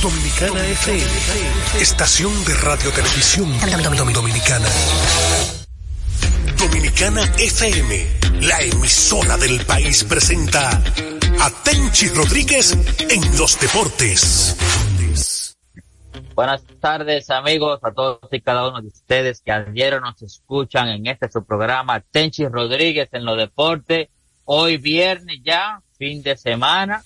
Dominicana FM, estación de radio televisión dominicana. Dominicana FM, la emisora del país presenta a Rodríguez en los deportes. Buenas tardes amigos, a todos y cada uno de ustedes que ayer nos escuchan en este su programa Tenchi Rodríguez en los deportes. Hoy viernes ya, fin de semana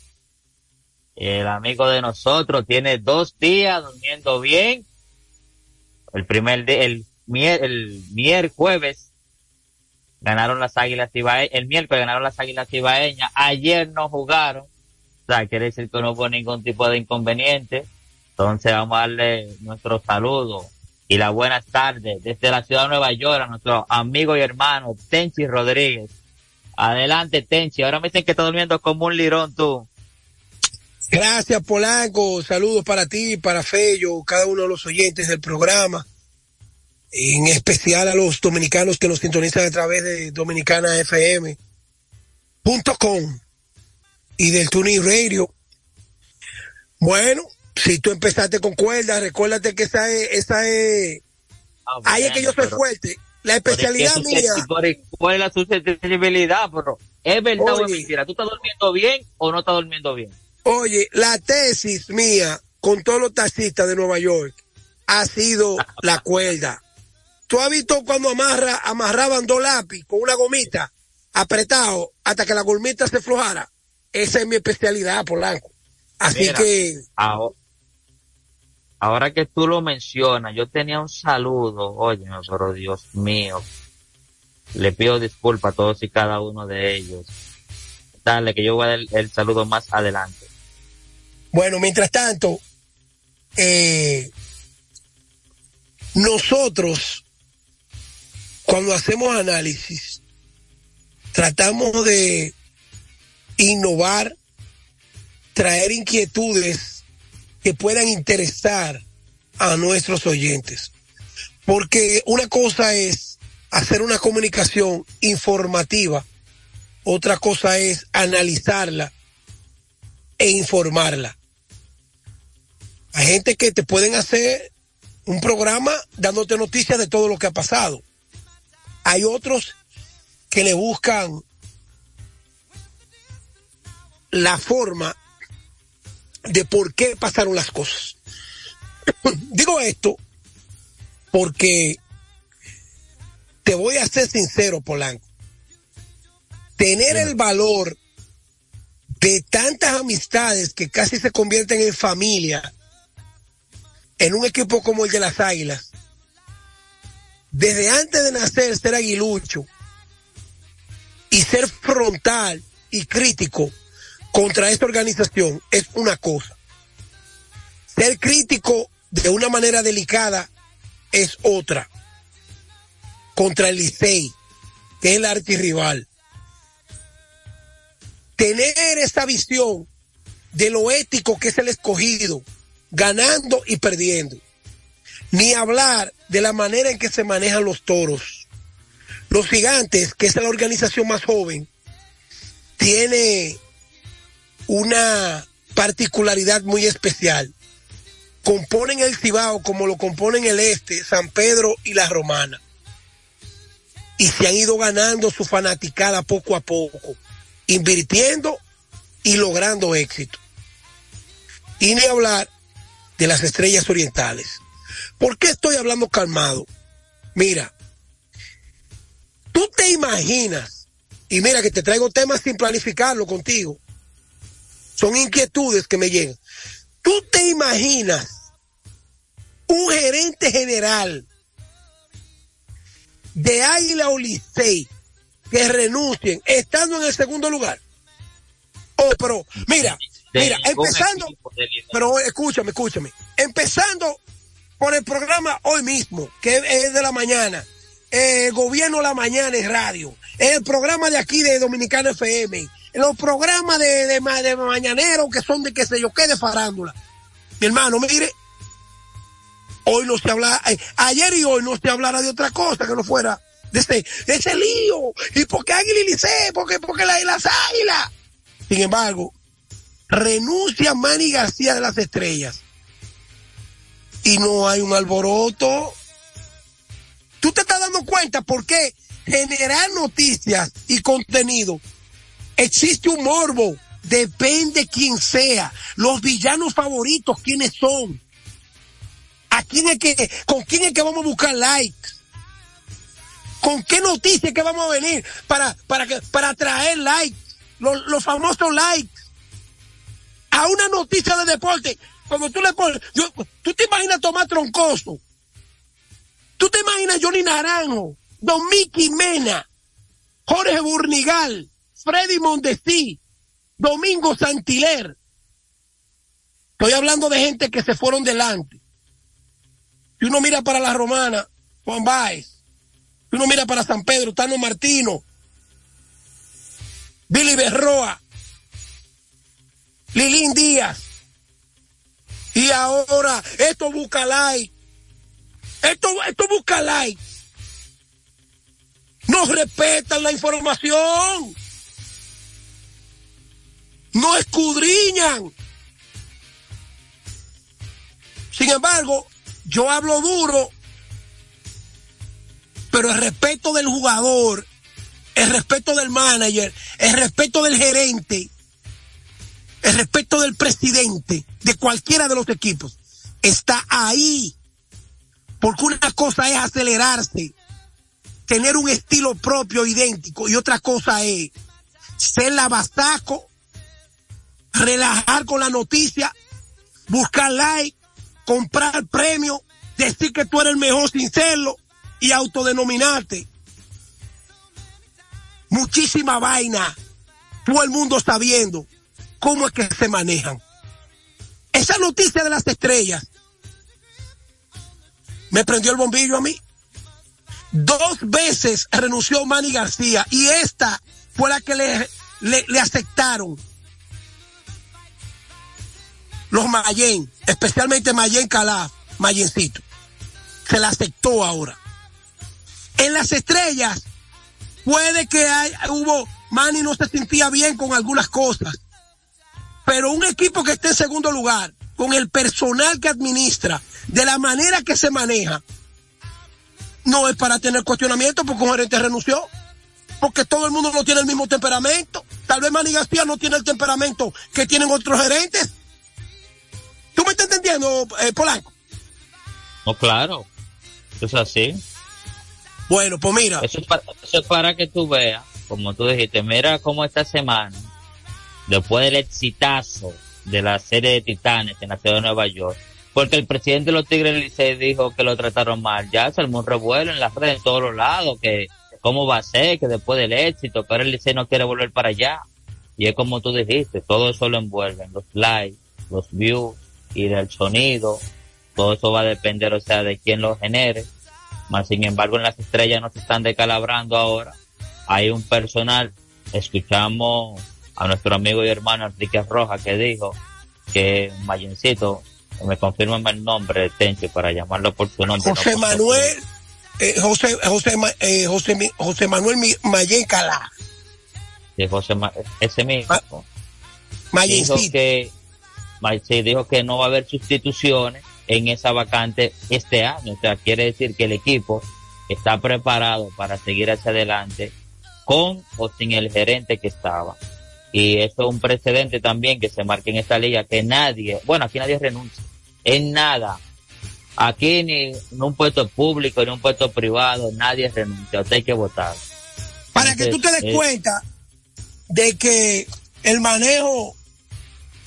el amigo de nosotros tiene dos días durmiendo bien. El primer día, el, el miércoles ganaron las Águilas Ibaeñas, el miércoles ganaron las Águilas Ibaeñas, ayer no jugaron, o sea, quiere decir que no hubo ningún tipo de inconveniente. Entonces vamos a darle nuestro saludo y las buenas tardes desde la ciudad de Nueva York a nuestro amigo y hermano Tenchi Rodríguez. Adelante Tenchi, ahora me dicen que está durmiendo como un lirón tú. Gracias, Polanco. Saludos para ti, para Fello, cada uno de los oyentes del programa. En especial a los dominicanos que nos sintonizan a través de dominicanafm.com y del Tuning Radio. Bueno, si tú empezaste con cuerdas, recuérdate que esa es, esa es, ah, ahí es que yo soy fuerte. La especialidad mía. ¿Cuál es la susceptibilidad, bro? ¿Es verdad o es mentira? ¿Tú estás durmiendo bien o no estás durmiendo bien? Oye, la tesis mía con todos los taxistas de Nueva York ha sido la cuerda. ¿Tú has visto cuando amarra, amarraban dos lápiz con una gomita apretado hasta que la gomita se flojara? Esa es mi especialidad, Polanco. Así que... Ahora, que tú lo mencionas, yo tenía un saludo, oye, pero Dios mío, le pido disculpas a todos y cada uno de ellos. Dale, que yo voy a dar el saludo más adelante. Bueno, mientras tanto, eh, nosotros, cuando hacemos análisis, tratamos de innovar, traer inquietudes que puedan interesar a nuestros oyentes. Porque una cosa es hacer una comunicación informativa, otra cosa es analizarla e informarla. Hay gente que te pueden hacer un programa dándote noticias de todo lo que ha pasado. Hay otros que le buscan la forma de por qué pasaron las cosas. Digo esto porque te voy a ser sincero, Polanco. Tener el valor de tantas amistades que casi se convierten en familia en un equipo como el de las Águilas, desde antes de nacer ser aguilucho y ser frontal y crítico contra esta organización es una cosa. Ser crítico de una manera delicada es otra. Contra el Licey, que es el archirrival. Tener esa visión de lo ético que es el escogido, ganando y perdiendo. Ni hablar de la manera en que se manejan los toros. Los gigantes, que es la organización más joven, tiene una particularidad muy especial. Componen el Cibao como lo componen el Este, San Pedro y la Romana. Y se han ido ganando su fanaticada poco a poco, invirtiendo y logrando éxito. Y ni hablar de las estrellas orientales. ¿Por qué estoy hablando calmado? Mira, tú te imaginas, y mira que te traigo temas sin planificarlo contigo, son inquietudes que me llegan. Tú te imaginas un gerente general de Águila o Licey que renuncien estando en el segundo lugar. Oh, pero mira, mira, empezando, pero escúchame, escúchame, empezando por el programa hoy mismo, que es de la mañana, el gobierno la mañana es radio, el programa de aquí de Dominicana FM, los programas de, de, de mañanero que son de qué sé yo qué de farándula. Mi hermano, mire, hoy no se habla, eh, ayer y hoy no se hablara de otra cosa que no fuera de ese, ese lío. ¿Y por qué Águila y Licey? Porque, porque la, las águilas. Sin embargo, renuncia Manny García de las Estrellas. Y no hay un alboroto. ¿Tú te estás dando cuenta por qué generar noticias y contenido existe un morbo? Depende quién sea. Los villanos favoritos, quiénes son. ¿A quién es que, con quién es que vamos a buscar likes? ¿Con qué noticias que vamos a venir para, para, para traer likes? Los, los famosos likes. A una noticia de deporte. Cuando tú le pones, yo, tú te imaginas Tomás Troncoso. Tú te imaginas Johnny Naranjo, Don Mickey Mena, Jorge Burnigal, Freddy Mondesí, Domingo Santiler. Estoy hablando de gente que se fueron delante. Si uno mira para la romana, Juan Baez. Si uno mira para San Pedro, Tano Martino. Billy Berroa. Lilín Díaz. Y ahora, esto busca like. Esto, esto busca like. No respetan la información. No escudriñan. Sin embargo, yo hablo duro, pero el respeto del jugador, el respeto del manager, el respeto del gerente, el respeto del presidente de cualquiera de los equipos está ahí. Porque una cosa es acelerarse, tener un estilo propio idéntico y otra cosa es ser lavastaco, relajar con la noticia, buscar like, comprar premio, decir que tú eres el mejor sin serlo y autodenominarte. Muchísima vaina. Todo el mundo está viendo cómo es que se manejan. Esa noticia de las estrellas me prendió el bombillo a mí. Dos veces renunció Manny García y esta fue la que le, le aceptaron los Mayen, especialmente Mayen Calaf, Mayencito. Se la aceptó ahora. En las estrellas, puede que hubo, Manny no se sentía bien con algunas cosas. Pero un equipo que esté en segundo lugar, con el personal que administra, de la manera que se maneja, no es para tener cuestionamiento porque un gerente renunció. Porque todo el mundo no tiene el mismo temperamento. Tal vez Manny García no tiene el temperamento que tienen otros gerentes. ¿Tú me estás entendiendo, eh, Polanco? No, claro. Es así. Bueno, pues mira. Eso es, para, que tú veas, como tú dijiste, mira cómo esta semana, después del exitazo de la serie de Titanes en la ciudad de Nueva York, porque el presidente de los Tigres Licey dijo que lo trataron mal, ya se armó en las redes en todos los lados, que cómo va a ser, que después del éxito, que el Licey no quiere volver para allá. Y es como tú dijiste, todo eso lo envuelven, los likes, los views, y del sonido, todo eso va a depender, o sea, de quién lo genere. Más sin embargo, en las estrellas no se están decalabrando ahora. Hay un personal, escuchamos a nuestro amigo y hermano Enrique Roja que dijo que Mayencito, me confirman el nombre de Tencho para llamarlo por su nombre. José Manuel, eh, José, José, eh, José, José, Manuel Mayen Calá. Sí, José, ese mismo. Mayencito. que dijo que no va a haber sustituciones en esa vacante este año. O sea, quiere decir que el equipo está preparado para seguir hacia adelante con o sin el gerente que estaba. Y eso es un precedente también que se marca en esta liga, que nadie, bueno, aquí nadie renuncia. en nada. Aquí ni en un puesto público, ni en un puesto privado, nadie renuncia. Usted hay que votar. Para que tú te des eh, cuenta de que el manejo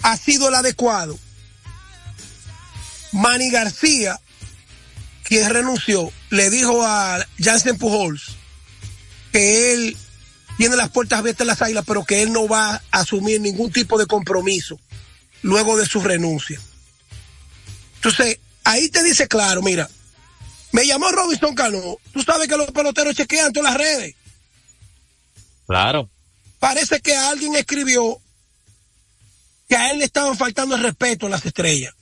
ha sido el adecuado. Manny García, quien renunció, le dijo a Jansen Pujols que él tiene las puertas abiertas en las águilas, pero que él no va a asumir ningún tipo de compromiso luego de su renuncia. Entonces, ahí te dice claro, mira, me llamó Robinson Cano, tú sabes que los peloteros chequean todas las redes. Claro. Parece que alguien escribió que a él le estaban faltando el respeto a las estrellas.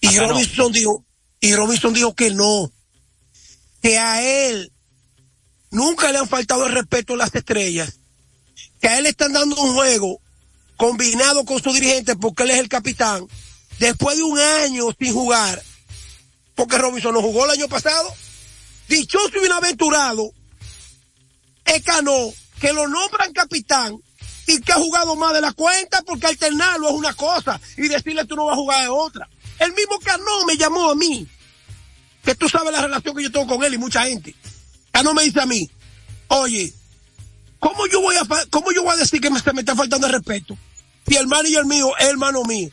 Y Acá no. Robinson dijo, y Robinson dijo que no, que a él nunca le han faltado el respeto a las estrellas, que a él le están dando un juego combinado con su dirigente porque él es el capitán, después de un año sin jugar, porque Robinson no jugó el año pasado, dichoso y bienaventurado, es Cano, que lo nombran capitán y que ha jugado más de la cuenta porque alternarlo es una cosa y decirle tú no vas a jugar es otra. El mismo Cano me llamó a mí, que tú sabes la relación que yo tengo con él y mucha gente. Cano me dice a mí, oye, ¿cómo yo voy a, cómo yo voy a decir que me, me está faltando el respeto? Si el manager mío es hermano mío.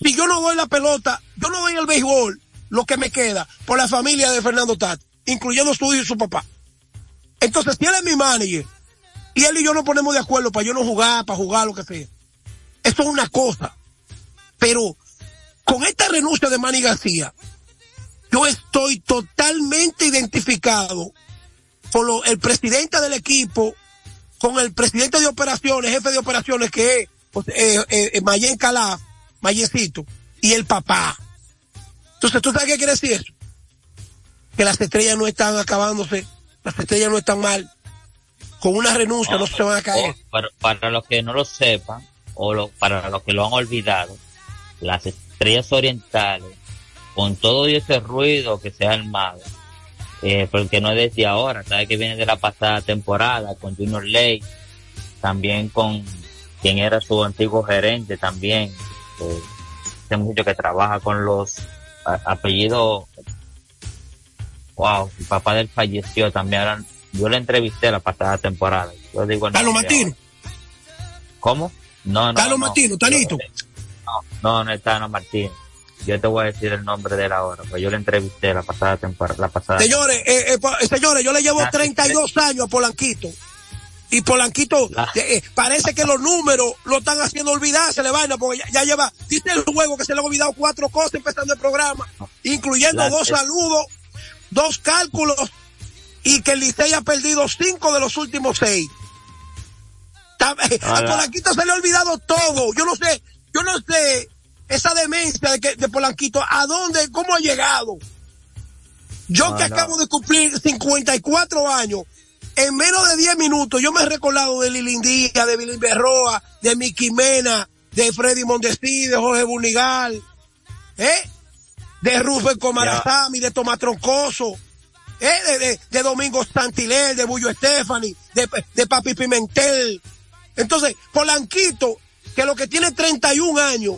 Si yo no doy la pelota, yo no doy el béisbol, lo que me queda, por la familia de Fernando Tat, incluyendo su hijo y su papá. Entonces, si él es mi manager, y él y yo nos ponemos de acuerdo para yo no jugar, para jugar, lo que sea. Eso es una cosa. Pero con esta renuncia de Manny García, yo estoy totalmente identificado con lo- el presidente del equipo, con el presidente de operaciones, jefe de operaciones que es pues, eh, eh, eh, Mayen Calaf, Mayencito, y el papá. Entonces, ¿tú sabes qué quiere decir eso? Que las estrellas no están acabándose, las estrellas no están mal. Con una renuncia no, se van a caer. O, para, para los que no lo sepan, o lo- para los que lo han olvidado, las estrellas orientales, con todo ese ruido que se ha armado, eh, porque no es desde ahora, sabe que viene de la pasada temporada, con Junior Lake, también con quien era su antiguo gerente también, eh, ese muchacho que trabaja con los apellidos, wow, el papá del falleció también, ahora, yo le entrevisté la pasada temporada, yo digo el Carlos Martino, ¿Cómo? No, no. Carlos no. Martino, Tanito. No, no, no es Tano Martín. Yo te voy a decir el nombre de él ahora, pues yo le entrevisté la pasada temporada, la pasada. Señores, eh, eh, eh, señores, yo le llevo Ah, 32 años a Polanquito. Y Polanquito, Ah. eh, parece que los números lo están haciendo olvidarse, le vaina, porque ya, ya lleva, dice el juego que se le han olvidado cuatro cosas empezando el programa, incluyendo La- dos saludos, dos cálculos, y que el Licey ha perdido cinco de los últimos seis. A. Polanquito se le ha olvidado todo. Yo no sé, yo no sé esa demencia de, que, de Polanquito, ¿a dónde, cómo ha llegado? Yo No, que no. acabo de cumplir 54 años, en menos de 10 minutos yo me he recordado de Lilindía, de Billy Berroa, de Miki Mena, de Freddy Mondesí, de Jorge Bunigal, ¿eh? De Rufén Comarazami, de Tomás Troncoso, ¿eh? De, de, de Domingo Santiler, de Bullo Stephanie, de, de Papi Pimentel. Entonces, Polanquito, que lo que tiene 31 años,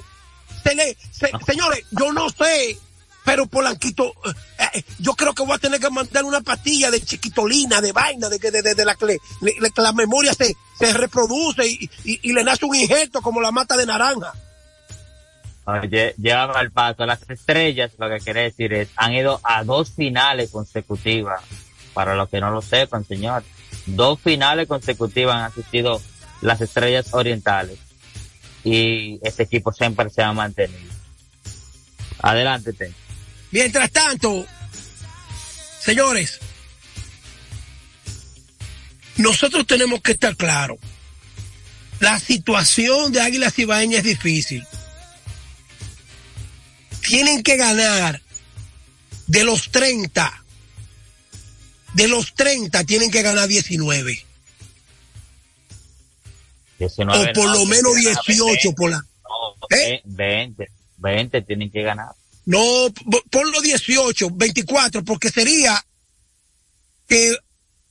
le, se- señores, yo no sé, pero Polanquito, eh, eh, yo creo que voy a tener que mandar una pastilla de chiquitolina, de vaina, de que de, de- de la que le- le- la memoria se, se reproduce y, y- y le nace un injerto como la mata de naranja. Oye, lleva al paso. Las estrellas, lo que quiere decir es, han ido a dos finales consecutivas. Para los que no lo sepan, señor. Dos finales consecutivas han asistido las estrellas orientales. Y este equipo siempre se ha mantenido. Adelante, Ten. Mientras tanto, señores, nosotros tenemos que estar claros. La situación de Águilas Ibaeñas es difícil. Tienen que ganar de los 30. De los 30 tienen que ganar 19. 19, o por no, lo menos tienen que ganar 18 20, por la... no, ¿Eh? 20, 20 tienen que ganar. No, p- ponlo 18, 24, porque sería que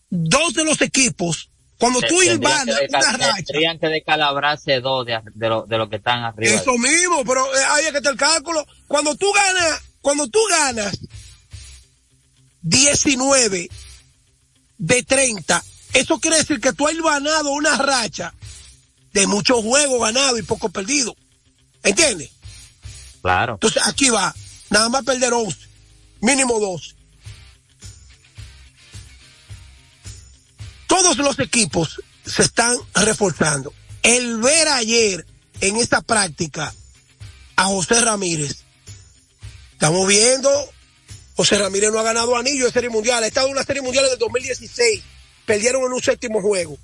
dos de los equipos Cuando tú hilvanas una racha. Tendrían que descalabrarse dos de, de, lo, de lo que están arriba. Eso mismo, pero eh, ahí es que está el cálculo. Cuando tú ganas, cuando tú ganas 19 de 30, eso quiere decir que tú has ganado una racha de muchos juegos ganados y pocos perdidos. ¿Entiendes? Claro. Entonces aquí va, nada más perder 11, mínimo 12. Todos los equipos se están reforzando. El ver ayer en esta práctica a José Ramírez, estamos viendo, José Ramírez no ha ganado anillo de Serie Mundial, ha estado en una Serie Mundial del 2016, perdieron en un séptimo juego,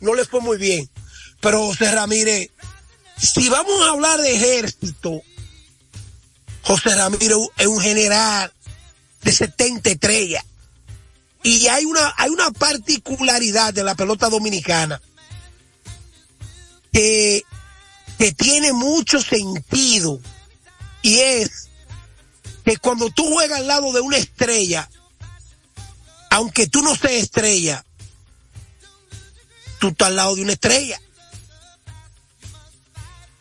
no les fue muy bien. Pero José Ramírez, si vamos a hablar de ejército, José Ramírez es un general de 70 estrellas. Y hay una, hay una particularidad de la pelota dominicana que, que tiene mucho sentido. Y es que cuando tú juegas al lado de una estrella, aunque tú no seas estrella, tú estás al lado de una estrella.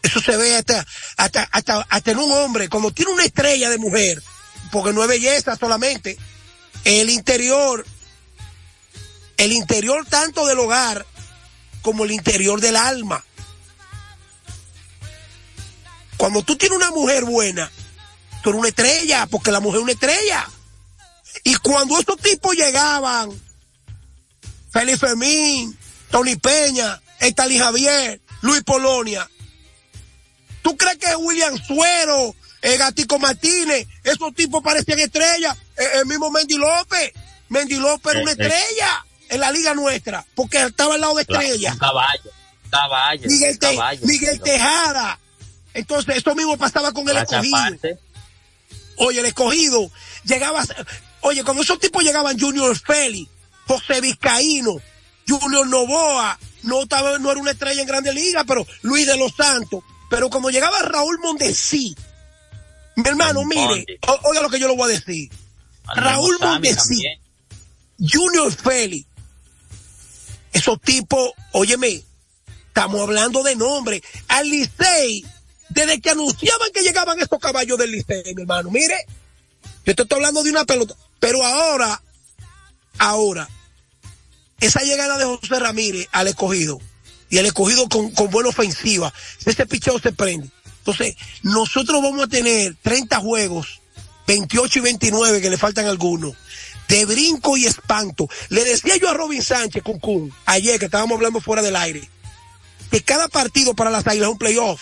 Eso se ve hasta, hasta, hasta, hasta en un hombre, como tiene una estrella de mujer, porque no es belleza solamente, el interior, el interior tanto del hogar como el interior del alma. Cuando tú tienes una mujer buena, tú eres una estrella, porque la mujer es una estrella. Y cuando estos tipos llegaban, Félix Fermín, Tony Peña, Estalí Javier, Luis Polonia, ¿tú crees que William Suero, el Gatico Martínez, esos tipos parecían estrellas? El, mismo Mendy López, Mendy López era una estrella en la liga nuestra, porque estaba al lado de estrella. caballo, caballo. Miguel, caballo, Miguel Tejada. Entonces, esto mismo pasaba con el escogido. Oye, el escogido llegaba, oye, cuando esos tipos llegaban Junior Félix, José Vizcaíno, Junior Novoa, no, estaba, no era una estrella en Grande Liga, pero Luis de los Santos. Pero como llegaba Raúl Mondesí, mi hermano, mire, oiga lo que yo le voy a decir. Raúl Mondesí, Junior Félix, esos tipos, óyeme, estamos hablando de nombre. Al Licey, desde que anunciaban que llegaban estos caballos del Licey, mi hermano, mire, yo te estoy hablando de una pelota, pero ahora, ahora, esa llegada de José Ramírez al escogido y el escogido con, con buena ofensiva, ese picheo se prende. Entonces, nosotros vamos a tener 30 juegos, 28 y 29 que le faltan algunos, de brinco y espanto. Le decía yo a Robin Sánchez, Kun ayer que estábamos hablando fuera del aire, que cada partido para las águilas es un playoff.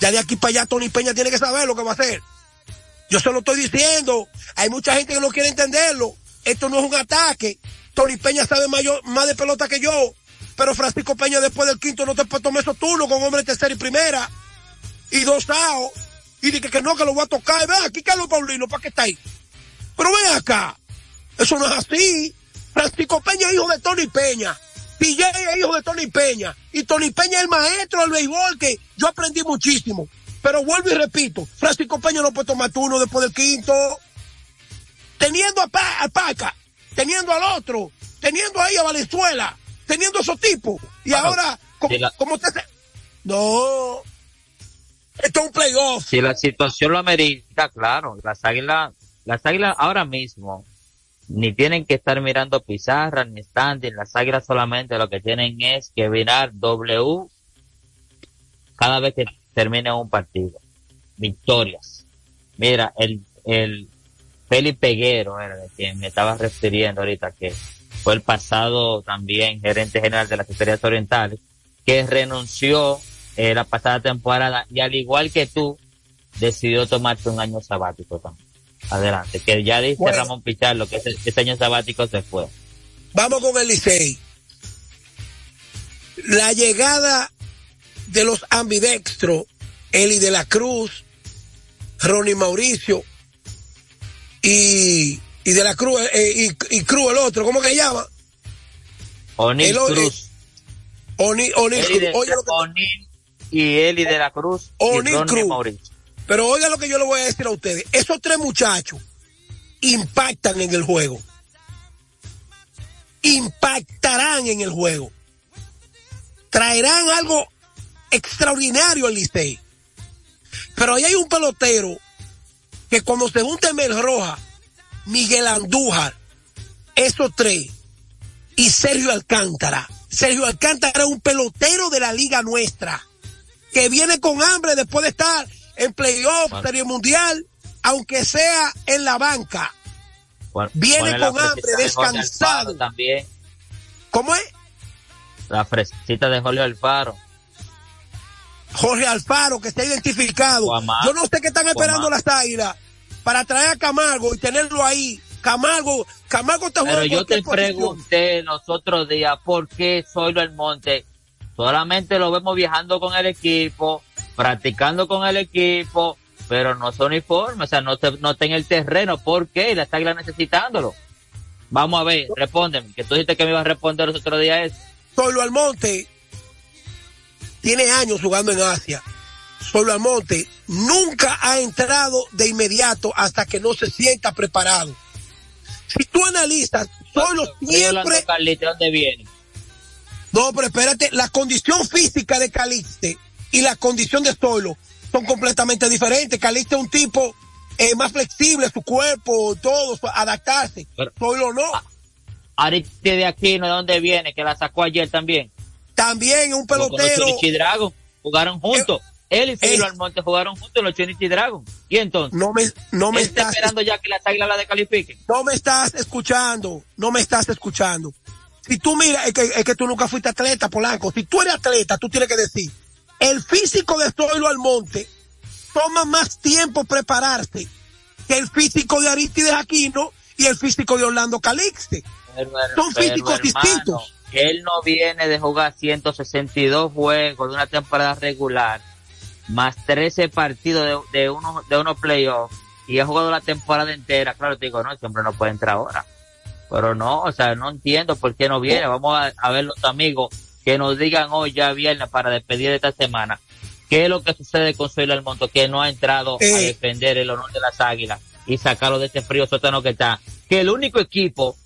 Ya de aquí para allá Tony Peña tiene que saber lo que va a hacer. Yo se lo estoy diciendo. Hay mucha gente que no quiere entenderlo. Esto no es un ataque. Tony Peña sabe mayor, más de pelota que yo. Pero Francisco Peña después del quinto no te puede tomar esos turnos con hombre tercera y primera. Y dos sao. Y dije que no, que lo voy a tocar. Ven aquí, Carlos Paulino, ¿para qué está ahí? Pero ven acá. Eso no es así. Francisco Peña es hijo de Tony Peña. PJ es hijo de Tony Peña. Y Tony Peña es el maestro del béisbol que yo aprendí muchísimo. Pero vuelvo y repito, Francisco Peña no puede tomar turno después del quinto. Teniendo a, Paca, teniendo al otro, teniendo ahí a Valenzuela, teniendo esos tipos. Y ahora, como, usted se... No. Esto es un playoff. Si la situación lo amerita, claro. Las águilas, las águilas ahora mismo ni tienen que estar mirando pizarra ni standing. Las águilas solamente lo que tienen es que mirar W cada vez que termine un partido. Victorias. Mira, el, el Felipe Peguero era de quien me estaba refiriendo ahorita, que fue el pasado también gerente general de las Estrellas Orientales, que renunció eh, la pasada temporada y al igual que tú, decidió tomarse un año sabático también. Adelante, que ya dice Ramón Pichardo que ese, año sabático se fue. Vamos con el Licey. La llegada de los ambidextros, Eli de la Cruz, Ronnie Mauricio y, y de la Cruz, eh, y, y, Cruz el otro, ¿cómo que se llama? Onil Cruz. Onil, y Eli de la Cruz Onil y Cruz. Mauricio. Pero oiga lo que yo le voy a decir a ustedes. Esos tres muchachos impactan en el juego. Impactarán en el juego. traerán algo extraordinario al Licey. Pero ahí hay un pelotero que cuando se junte Mel Roja, Miguel Andújar, esos tres, y Sergio Alcántara. Sergio Alcántara es un pelotero de la liga nuestra, que viene con hambre después de estar en playoff, serie mundial, aunque sea en la banca. viene con hambre, descansado. También. ¿Cómo es? La fresita de Jorge Alfaro. Jorge Alfaro, que está identificado. Yo no sé qué están esperando las águilas para traer a Camargo y tenerlo ahí. Camargo, Camargo está jugando. Pero yo te pregunté los otros días por qué Zoilo Monte solamente lo vemos viajando con el equipo, practicando con el equipo, pero no son uniforme, o sea, no, no está en el terreno. ¿Por qué? La águilas necesitándolo. Vamos a ver, respóndeme, que tú dijiste que me ibas a responder los otros días. Zoilo Almonte tiene años jugando en Asia. Solo Almonte nunca ha entrado de inmediato hasta que no se sienta preparado. Si tú analizas, solo siempre. Caliste, ¿dónde viene? No, pero espérate, la condición física de Caliste y la condición de Solo son completamente diferentes. Caliste es un tipo eh, más flexible, su cuerpo, todo, adaptarse. Solo no. Ariste de aquí, ¿de dónde viene? Que la sacó ayer también. También un pelotero. Jugaron juntos. Él y Filo Almonte jugaron juntos los Trinity Dragon. ¿Y entonces? No me, no me está esperando ya que las águilas la descalifiquen. No me estás escuchando. No me estás escuchando. Si tú miras, es que, es que tú nunca fuiste atleta, Polanco. Si tú eres atleta, tú tienes que decir, el físico de Zoilo Almonte toma más tiempo prepararse que el físico de Aristides Aquino y el físico de Orlando Calixte. Son físicos distintos. Él no viene de jugar 162 juegos de una temporada regular más 13 partidos de, de unos de unos playoffs y ha jugado la temporada entera, claro, te digo, no, siempre no puede entrar ahora. Pero no, o sea, no entiendo por qué no viene. Vamos a, ver los amigos que nos digan hoy ya viernes para despedir de esta semana. ¿Qué es lo que sucede con Soy Monto que no ha entrado a eh. defender el honor de las águilas y sacarlo de este frío sótano que está? Que el único equipo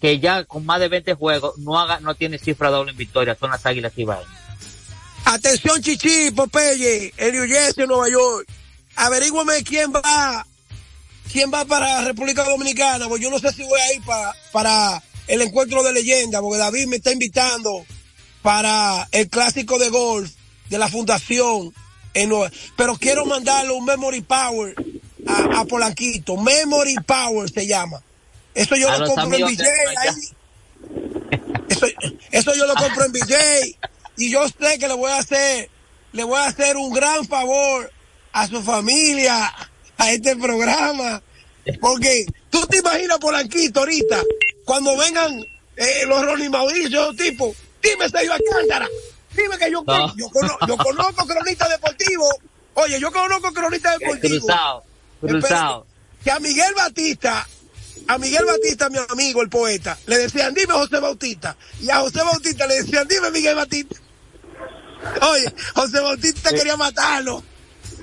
que ya con más de 20 juegos no haga, no tiene cifra doble en victoria son las águilas y Ibañez. Atención, Chichi, Popeye, en New Jersey, Nueva York. Averígüame quién va, quién va para República Dominicana, porque yo no sé si voy a ir para, para el encuentro de leyenda, porque David me está invitando para el clásico de golf de la fundación en Nueva Pero quiero mandarle un Memory Power a, Polanquito. Memory Power se llama. Eso yo lo compro en BJ. Eso, eso yo lo compro en BJ y yo sé que le voy a hacer, le voy a hacer un gran favor a su familia, a este programa, porque tú te imaginas Polanquito ahorita, cuando vengan eh, los Ronnie Mauricio, tipo, dime Sergio Alcántara, dime que yo, yo, conozco, yo conozco cronista deportivo, oye, yo conozco cronista deportivo. Cruzado, cruzado. Que a Miguel Batista a Miguel Batista, mi amigo, el poeta, le decían, dime José Bautista. Y a José Bautista le decían, dime Miguel Batista. Oye, José Bautista quería matarlo.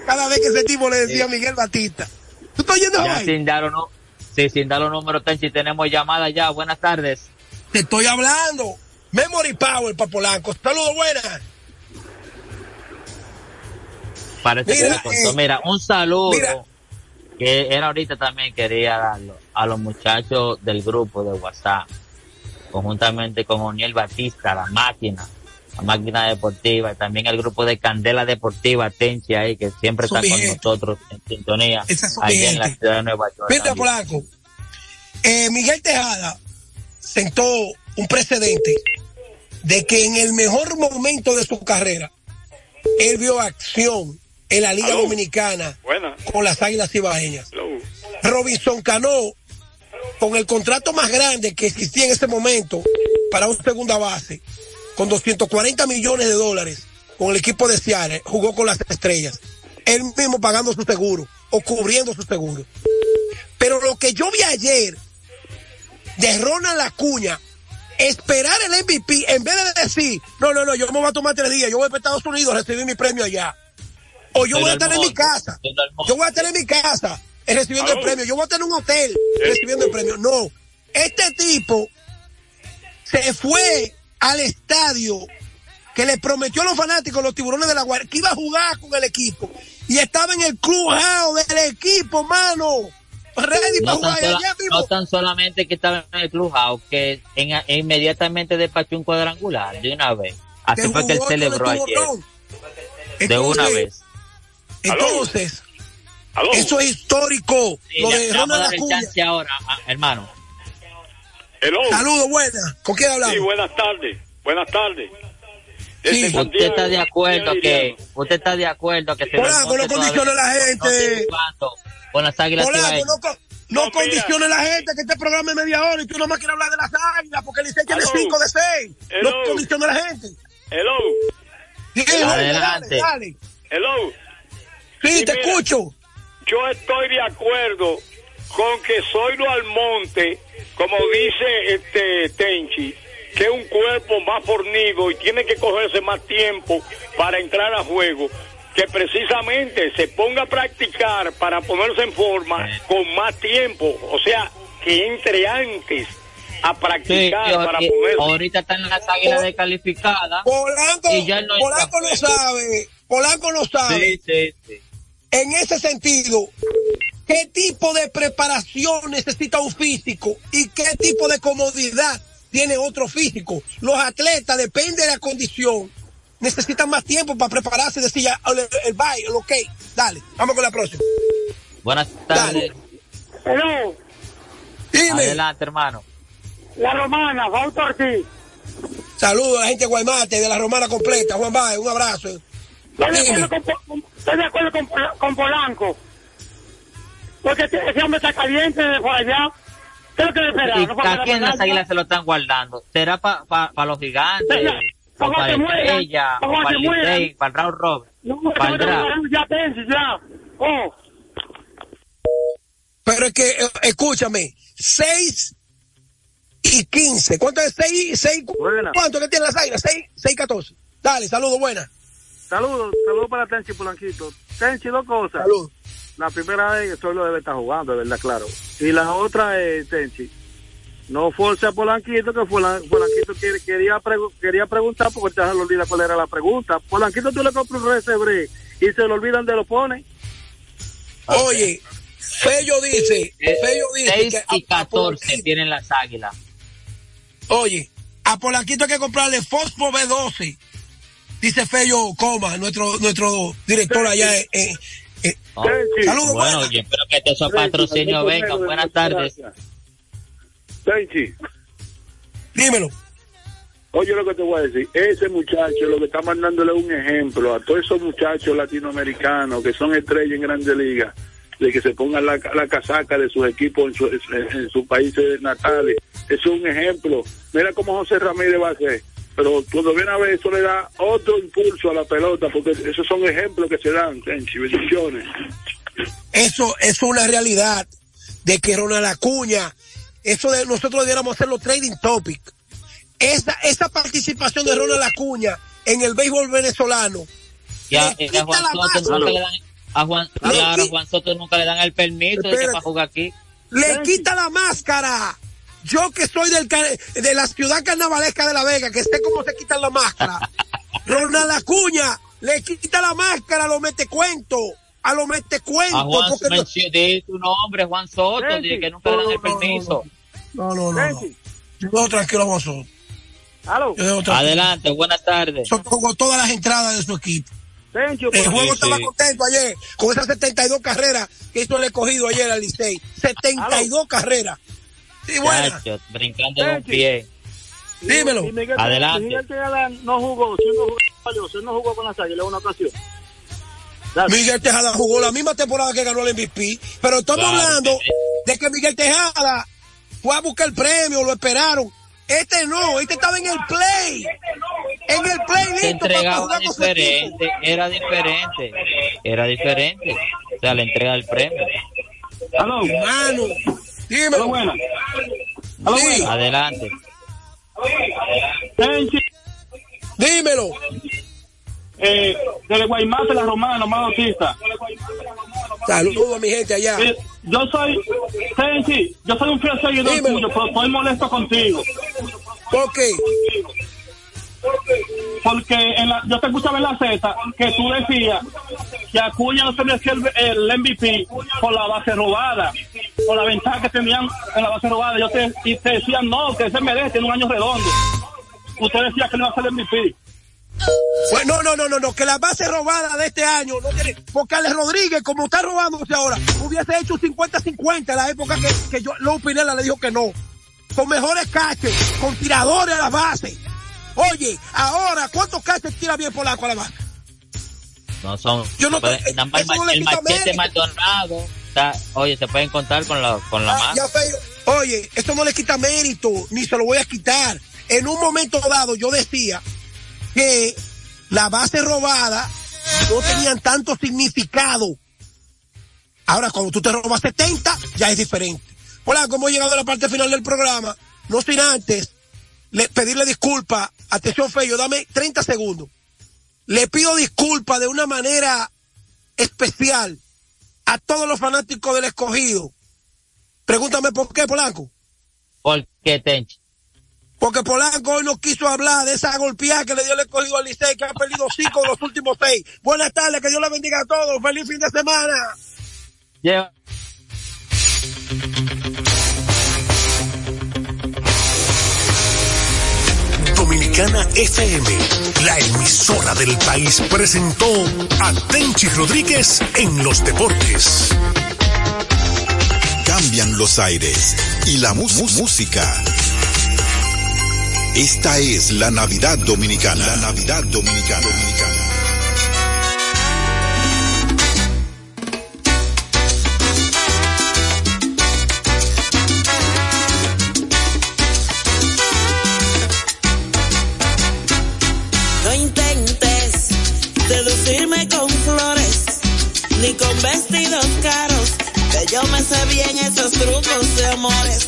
Cada vez que ese tipo le decía a Miguel Batista. ¿Tú estás oyendo ya sin dar no, sí, sin dar los números, Tenchi, tenemos llamada ya. Buenas tardes. Te estoy hablando. Memory Power, Papolanco. Saludos, buenas. Parece mira, que le eh, mira, un saludo. que era ahorita también quería darlo a los muchachos del grupo de WhatsApp, conjuntamente con Oniel Batista, la máquina, la máquina deportiva, también el grupo de Candela Deportiva, Tenchi ahí, que siempre está con nosotros en sintonía, ahí en la ciudad de Nueva York. Mira, Polanco, eh, Miguel Tejada sentó un precedente de que en el mejor momento de su carrera, él vio acción en la Liga Dominicana con las Águilas Ibaeñas. Robinson Cano, con el contrato más grande que existía en ese momento para un segunda base, con 240 millones de dólares con el equipo de Seattle, jugó con las estrellas. Él mismo pagando su seguro o cubriendo su seguro. Pero lo que yo vi ayer de Ronald Acuña, esperar el MVP en vez de decir, no, no, no, yo me voy a tomar tres días, yo voy a Estados Unidos a recibir mi premio allá. O yo voy a estar en mi casa. Yo voy a estar en mi casa eh, recibiendo el premio. Yo voy a estar en un hotel recibiendo el premio. No. Este tipo se fue al estadio que le prometió a los fanáticos, los tiburones de la Guardia, que iba a jugar con el equipo. Y estaba en el club del equipo, mano. Ready No para tan, jugar. sola- allá mismo. no tan solamente que estaba en el clubhouse, que en, inmediatamente despachó un cuadrangular de una vez. Así fue que él celebró ayer. De una vez. Entonces, ¿Aló? eso es histórico. Sí, lo de le vamos a Ronald dar el Acuña. chance ahora, ah, hermano. Hello. Saludos, buenas. ¿Con quién hablamos? Sí, buenas tardes. Buenas tardes. Sí. Santiago, Usted está de acuerdo que, usted está de acuerdo que Polanco, Belmonte no condicione a la no- no gente. con las águilas cibaeñas. no, no, No, condicione a la gente que este programa es media hora y tú nomás quieres hablar de las águilas porque el Licey tiene Aló. 5 de 6. No condicione a la gente. Hello. Sí, dale, Adelante. dale, dale. Hello. Sí, Sí, te mira. escucho. Yo estoy de acuerdo con que Zoilo Almonte, como dice este Tenchi, que es un cuerpo más fornido y tiene que cogerse más tiempo para entrar a juego, que precisamente se ponga a practicar para ponerse en forma con más tiempo, o sea, que entre antes a Sí, practicar para poder... ahorita están las águilas descalificadas. Polanco, Y ya no Polanco está- sabe. Polanco no sabe. Sí, sí, sí. En ese sentido, ¿qué tipo de preparación necesita un físico y qué tipo de comodidad tiene otro físico? Los atletas, depende de la condición, necesitan más tiempo para prepararse decir ya, el, el bye, el ok, dale, vamos con la próxima. Buenas tardes. Hello, Dime, Adelante, hermano. la romana, Fausto Ortiz. saludos a la gente de Guaymate, de la Romana completa, Juan Baez, un abrazo. Estoy de acuerdo con, con- estoy de acuerdo con, con Polanco. Porque ese hombre está caliente de por allá. ¿Qué es lo que le espera? ¿Y No a quién las águilas se lo están guardando? ¿Será para los gigantes? Venga, ¿O ¿cómo para mueran? Estrella? ¿O ¿Cómo para se el? ¿Para el Raúl Robert? No, ¿Para el ya, Tenchi, ya. Oh, Pero es que, eh, escúchame, 6 y 15. ¿Cuánto es 6? seis Buena. ¿Cuánto que tienen las águilas? 6, 6 14. Dale, saludos, buena. Saludos, saludos para Tenchi Polanquito. Tenchi, dos cosas. Saludos. La primera vez que solo debe estar jugando, de verdad, claro. Y la otra es, Tenchi, no force a Polanquito, que Polan- Polanquito quiere- quería, pregu- quería preguntar, porque ya se le olvida cuál era la pregunta. Polanquito, tú le compras un resebre y se le olvida dónde lo pone. Oye, Fello dice, Fello dice 6 que y a- a 14 Polanquito- tienen las águilas. Oye, a Polanquito hay que comprarle Fosfo B12. Dice Fello Coma, nuestro, nuestro director allá en, en- Saludos, Bueno, buena. yo espero que todos esos patrocinios vengan. Buenas tardes. Tenchi, Dímelo. Oye lo que te voy a decir, ese muchacho lo que está mandándole un ejemplo a todos esos muchachos latinoamericanos que son estrellas en grandes ligas, de que se pongan la, la casaca de sus equipos en, su- en- en sus países natales. Eso es un ejemplo. Mira cómo José Ramírez va a hacer. Pero cuando viene a ver eso le da otro impulso a la pelota, porque esos son ejemplos que se dan, Tenchi, bendiciones. Eso, eso es una realidad de que Ronald Acuña, eso de nosotros debiéramos hacerlo trading topic. Esa, esa participación de Ronald Acuña en el béisbol venezolano. Y a, le y a Juan Soto nunca le dan, a Juan, claro, a Juan Soto nunca le dan el permiso de que para jugar aquí. Le quita la máscara. Yo que soy del, de la ciudad carnavalesca de La Vega, que sé cómo se quitan la máscara. Ronald Acuña le quita la máscara a los mete cuento. A los mete cuento. A Juan porque no- di tu nombre, Juan Soto, que nunca le dan el No, no, no, permiso. No, no, no. no. Tenchi, Yo tranquilo a vosotros. aló, Yo dejo tranquilo. Adelante, buenas tardes. Yo pongo todas las entradas de su equipo. El juego Sí, estaba sí. contento ayer con esas 72 carreras que hizo el escogido ayer al Licey. 72 carreras. Buena. Chacho, brincando de un pie. Dímelo. Y Miguel, Adelante. Miguel Tejada no jugó, si no jugó, si no jugó con las águilas una ocasión. Dale. Miguel Tejada jugó la misma temporada que ganó el MVP, pero estamos Claro, hablando de que Miguel Tejada fue a buscar el premio, lo esperaron. Este no, este estaba en el play. En el play Se listo para entregaba jugar con su equipo. diferente, era diferente, era diferente. O sea, la entrega del premio. Mano, aló, dímelo. buena. Aló, Sí. buena. Adelante. Dímelo. eh, de Guaymate, la Romana, más autista. Saludos a mi gente allá. Eh, yo soy, Tenchi, yo soy un fiel seguidor Dímelo. tuyo, pero estoy molesto contigo. ¿Por qué? porque en la, yo te escuchaba en la Z que tú decías que Acuña no se merecía el, el MVP por la base robada, por la ventaja que tenían en la base robada. Yo te, y te decía no, que se merece en un año redondo. Usted decía que no iba a ser el MVP. Pues no, no, no, no, no, que la base robada de este año no tiene, porque Alex Rodríguez, como está robándose ahora, hubiese hecho 50-50 en la época que, que yo, Lou Pinela le dijo que no. Con mejores caches, con tiradores a la base. Oye, ahora, ¿cuántos caches tira bien Polanco a la base? No son. Yo no te- le el quita machete. Maldonado. Está- oye, se pueden contar con la, con la Ah, mano. Oye, esto no le quita mérito, ni se lo voy a quitar. En un momento dado yo decía que la base robada no tenían tanto significado. Ahora, cuando tú te robas 70, ya es diferente. Hola, como he llegado a la parte final del programa, no sin antes le- pedirle disculpas. Atención, Feyo, dame 30 segundos. Le pido disculpas de una manera especial a todos los fanáticos del escogido. Pregúntame por qué, Polanco. ¿Por qué, Tenchi? Porque Polanco hoy no quiso hablar de esa golpeada que le dio el escogido al Licey, que ha perdido cinco de los últimos seis. Buenas tardes, que Dios le bendiga a todos. Feliz fin de semana. Dominicana FM, la emisora del país, presentó a Tenchi Rodríguez en los deportes. Cambian los aires y la música. Esta es la Navidad Dominicana. La Navidad Dominicana. No sé bien esos trucos de amores.